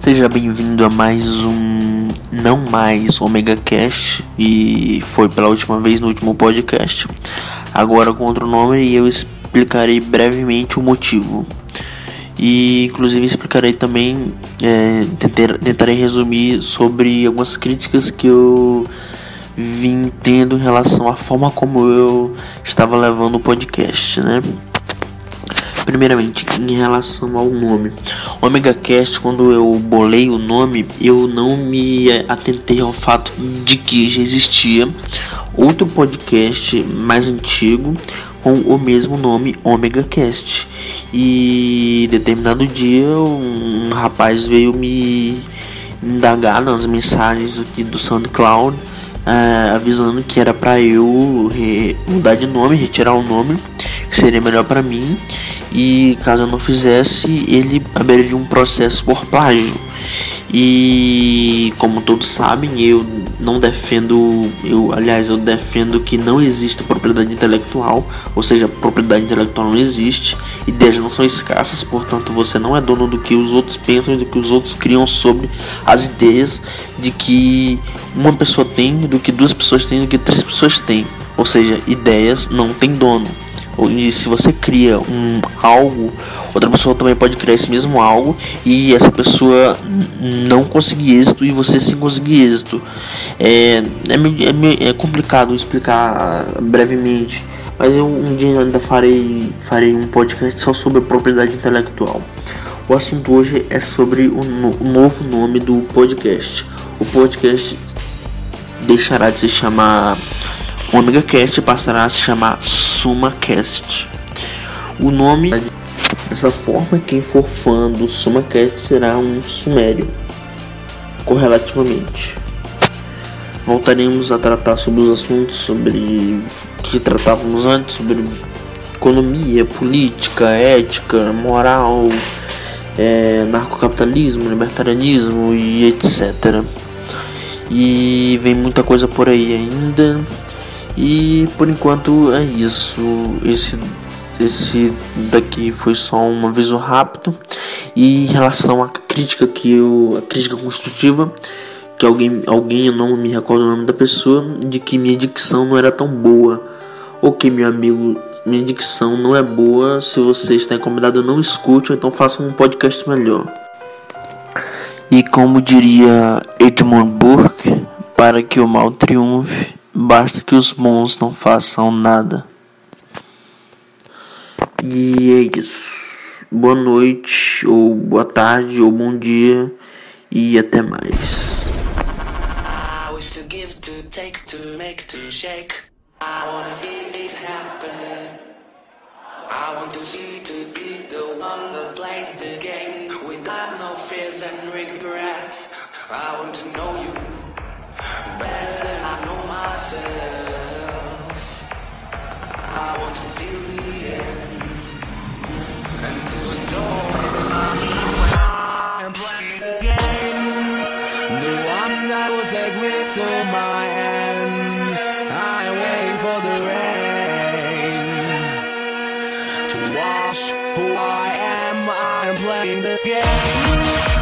Seja bem-vindo a mais um Não Mais Omega Cast e foi pela última vez no último podcast. Agora com outro nome e eu explicarei brevemente o motivo. E inclusive explicarei também, é, tentar, tentarei resumir sobre algumas críticas que eu vim tendo em relação à forma como eu estava levando o podcast, né? Primeiramente, em relação ao nome. Omega Cast, quando eu bolei o nome, eu não me atentei ao fato de que já existia outro podcast mais antigo com o mesmo nome, Omega Cast. E determinado dia um rapaz veio me indagar nas mensagens aqui do SoundCloud, uh, avisando que era para eu mudar de nome, retirar o nome, que seria melhor para mim e caso eu não fizesse, ele abriria um processo por plágio. E como todos sabem, eu não defendo, eu aliás, eu defendo que não existe propriedade intelectual, ou seja, propriedade intelectual não existe, ideias não são escassas, portanto você não é dono do que os outros pensam e do que os outros criam sobre as ideias de que uma pessoa tem, do que duas pessoas têm, do que três pessoas têm. Ou seja, ideias não têm dono. E se você cria um algo, outra pessoa também pode criar esse mesmo algo e essa pessoa não conseguir êxito e você sim conseguir êxito. É, é, é complicado explicar brevemente, mas eu um dia ainda farei, farei um podcast só sobre propriedade intelectual. O assunto hoje é sobre o, no, o novo nome do podcast. O podcast deixará de se chamar o Omega Cast passará a se chamar SumaCast. O nome dessa forma, quem for fã do SumaCast será um sumério, correlativamente. Voltaremos a tratar sobre os assuntos sobre que tratávamos antes, sobre economia, política, ética, moral, é, narcocapitalismo, libertarianismo e etc. E vem muita coisa por aí ainda. E por enquanto é isso. Esse esse daqui foi só um aviso rápido. E em relação à crítica que eu a crítica construtiva que alguém alguém eu não me recordo o nome da pessoa de que minha dicção não era tão boa. Ok meu amigo minha dicção não é boa. Se você está incomodado não escute ou então faça um podcast melhor. E como diria Edmund Burke para que o mal triunfe Basta que os bons não façam nada. E é isso. Boa noite, ou boa tarde, ou bom dia, e até mais. I want to see to be the one that plays the game without no fears and regrets. I want to know you better myself. I want to feel the end and to enjoy the sequence and the game. The one that will take me to my end. I am waiting for the rain to wash who I am. I am playing the game.